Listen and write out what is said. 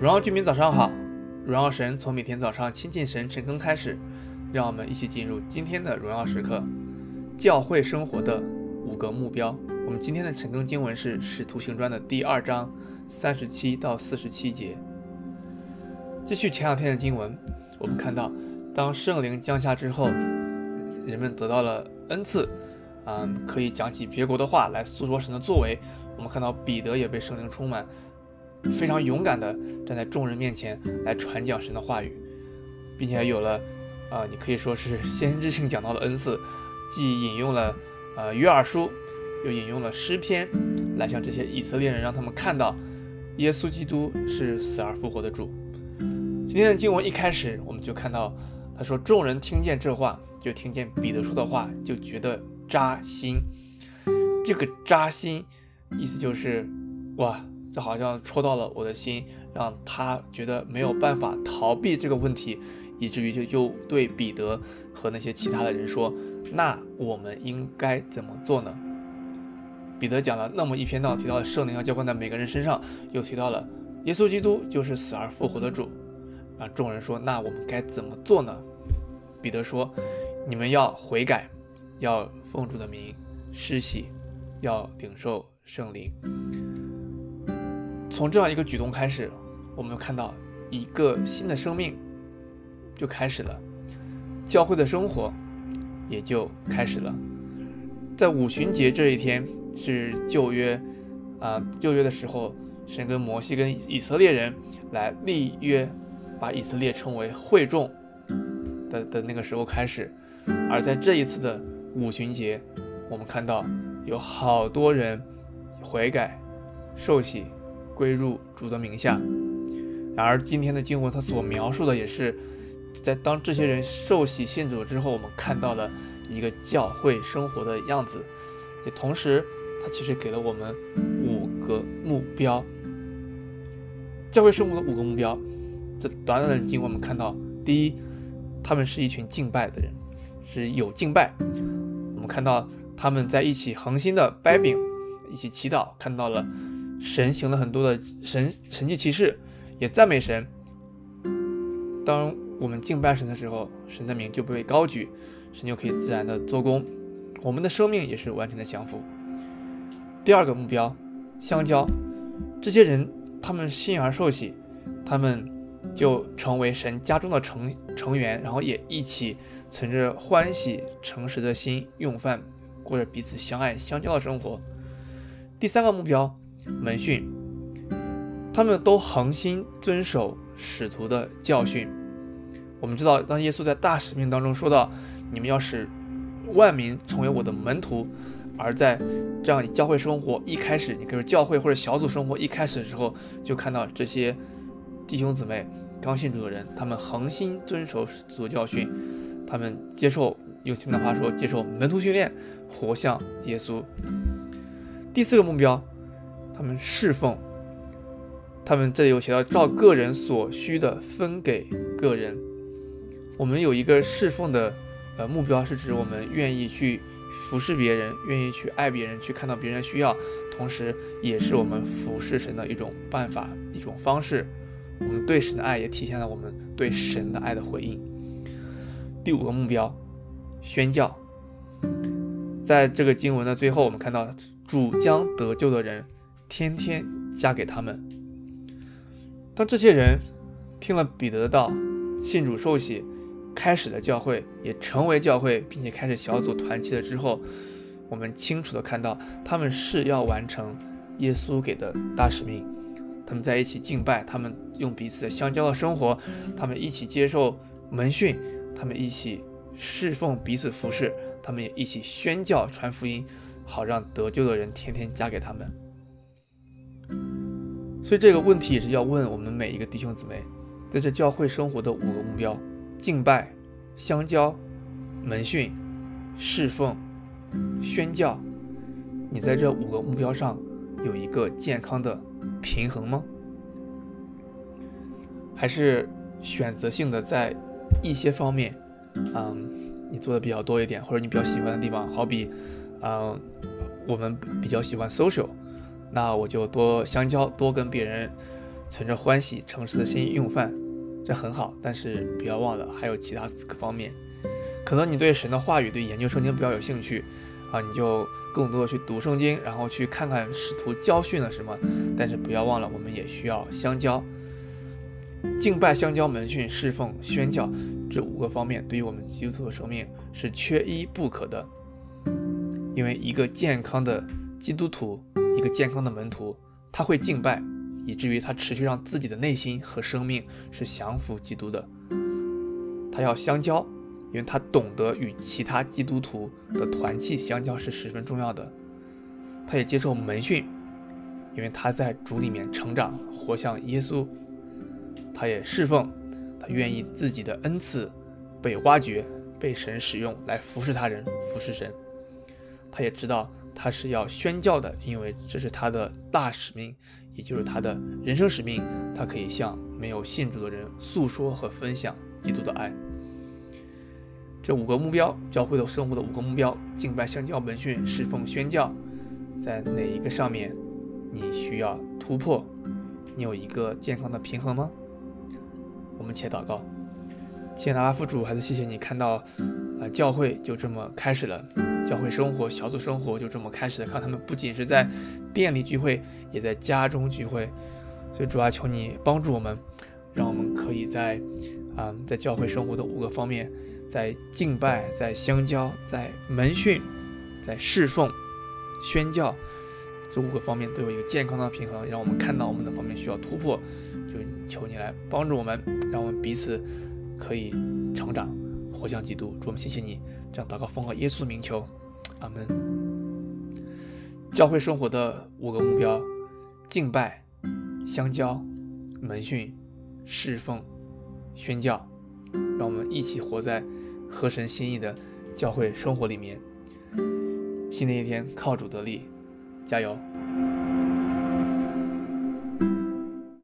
荣耀居民早上好，荣耀神从每天早上亲近神晨更开始，让我们一起进入今天的荣耀时刻。教会生活的五个目标，我们今天的晨更经文是《使徒行传》的第二章三十七到四十七节。继续前两天的经文，我们看到当圣灵降下之后，人们得到了恩赐，嗯，可以讲起别国的话来诉说神的作为。我们看到彼得也被圣灵充满。非常勇敢地站在众人面前来传讲神的话语，并且有了，啊、你可以说是先知性讲道的恩赐，既引用了，呃，约珥书，又引用了诗篇，来向这些以色列人让他们看到，耶稣基督是死而复活的主。今天的经文一开始我们就看到，他说众人听见这话，就听见彼得说的话，就觉得扎心。这个扎心，意思就是，哇。这好像戳到了我的心，让他觉得没有办法逃避这个问题，以至于就又对彼得和那些其他的人说：“那我们应该怎么做呢？”彼得讲了那么一篇道，提到圣灵要浇灌在每个人身上，又提到了耶稣基督就是死而复活的主。啊，众人说：“那我们该怎么做呢？”彼得说：“你们要悔改，要奉主的名施洗，要领受圣灵。”从这样一个举动开始，我们看到一个新的生命就开始了，教会的生活也就开始了。在五旬节这一天是旧约啊，旧约的时候，神跟摩西跟以色列人来立约，把以色列称为会众的的那个时候开始。而在这一次的五旬节，我们看到有好多人悔改受洗。归入主的名下。然而，今天的经文它所描述的也是，在当这些人受洗信主之后，我们看到了一个教会生活的样子。也同时，它其实给了我们五个目标。教会生活的五个目标，这短短的经文我们看到，第一，他们是一群敬拜的人，是有敬拜。我们看到他们在一起恒心的掰饼，一起祈祷，看到了。神行了很多的神神迹奇事，也赞美神。当我们敬拜神的时候，神的名就被高举，神就可以自然的做工，我们的生命也是完全的降服。第二个目标，相交，这些人他们信而受洗，他们就成为神家中的成成员，然后也一起存着欢喜诚实的心用饭，过着彼此相爱相交的生活。第三个目标。门训，他们都恒心遵守使徒的教训。我们知道，当耶稣在大使命当中说到：“你们要使万民成为我的门徒。”而在这样教会生活一开始，你可以说教会或者小组生活一开始的时候，就看到这些弟兄姊妹刚信主的人，他们恒心遵守使徒教训，他们接受用现代话说，接受门徒训练，活像耶稣。第四个目标。他们侍奉，他们这里有写到，照个人所需的分给个人。我们有一个侍奉的呃目标，是指我们愿意去服侍别人，愿意去爱别人，去看到别人的需要，同时也是我们服侍神的一种办法，一种方式。我们对神的爱也体现了我们对神的爱的回应。第五个目标，宣教。在这个经文的最后，我们看到主将得救的人。天天加给他们。当这些人听了彼得的道，信主受洗，开始了教会，也成为教会，并且开始小组团契了之后，我们清楚地看到，他们是要完成耶稣给的大使命。他们在一起敬拜，他们用彼此的相交的生活，他们一起接受门训，他们一起侍奉彼此服侍，他们也一起宣教传福音，好让得救的人天天加给他们。所以这个问题也是要问我们每一个弟兄姊妹，在这教会生活的五个目标：敬拜、相交、门训、侍奉、宣教。你在这五个目标上有一个健康的平衡吗？还是选择性的在一些方面，嗯，你做的比较多一点，或者你比较喜欢的地方，好比，嗯，我们比较喜欢 social。那我就多相交，多跟别人存着欢喜诚实的心用饭，这很好。但是不要忘了，还有其他四个方面。可能你对神的话语、对研究圣经比较有兴趣啊，你就更多的去读圣经，然后去看看使徒教训了什么。但是不要忘了，我们也需要相交、敬拜、相交、门训、侍奉、宣教这五个方面，对于我们基督徒的生命是缺一不可的。因为一个健康的基督徒，一个健康的门徒，他会敬拜，以至于他持续让自己的内心和生命是降服基督的。他要相交。因为他懂得与其他基督徒的团契相交是十分重要的，他也接受门训，因为他在主里面成长，活像耶稣。他也侍奉，他愿意自己的恩赐被挖掘，被神使用来服侍他人，服侍神。他也知道他是要宣教的，因为这是他的大使命，也就是他的人生使命。他可以向没有信主的人诉说和分享基督的爱。这五个目标，教会的生活的五个目标：敬拜、相交、门训、侍奉、宣教，在哪一个上面你需要突破？你有一个健康的平衡吗？我们且祷告，亲爱的阿父主，还是谢谢你看到，啊，教会就这么开始了，教会生活、小组生活就这么开始的。看他们不仅是在店里聚会，也在家中聚会，所以主啊，求你帮助我们，让我们可以在，啊，在教会生活的五个方面。在敬拜，在相交，在门训，在侍奉、宣教这五个方面都有一个健康的平衡，让我们看到我们的方面需要突破，就求你来帮助我们，让我们彼此可以成长，活像基督。主，我们谢谢你，这样祷告奉告耶稣名求，阿门。教会生活的五个目标：敬拜、相交、门训、侍奉、宣教。让我们一起活在。和神心意的教会生活里面，新的一天靠主得力，加油！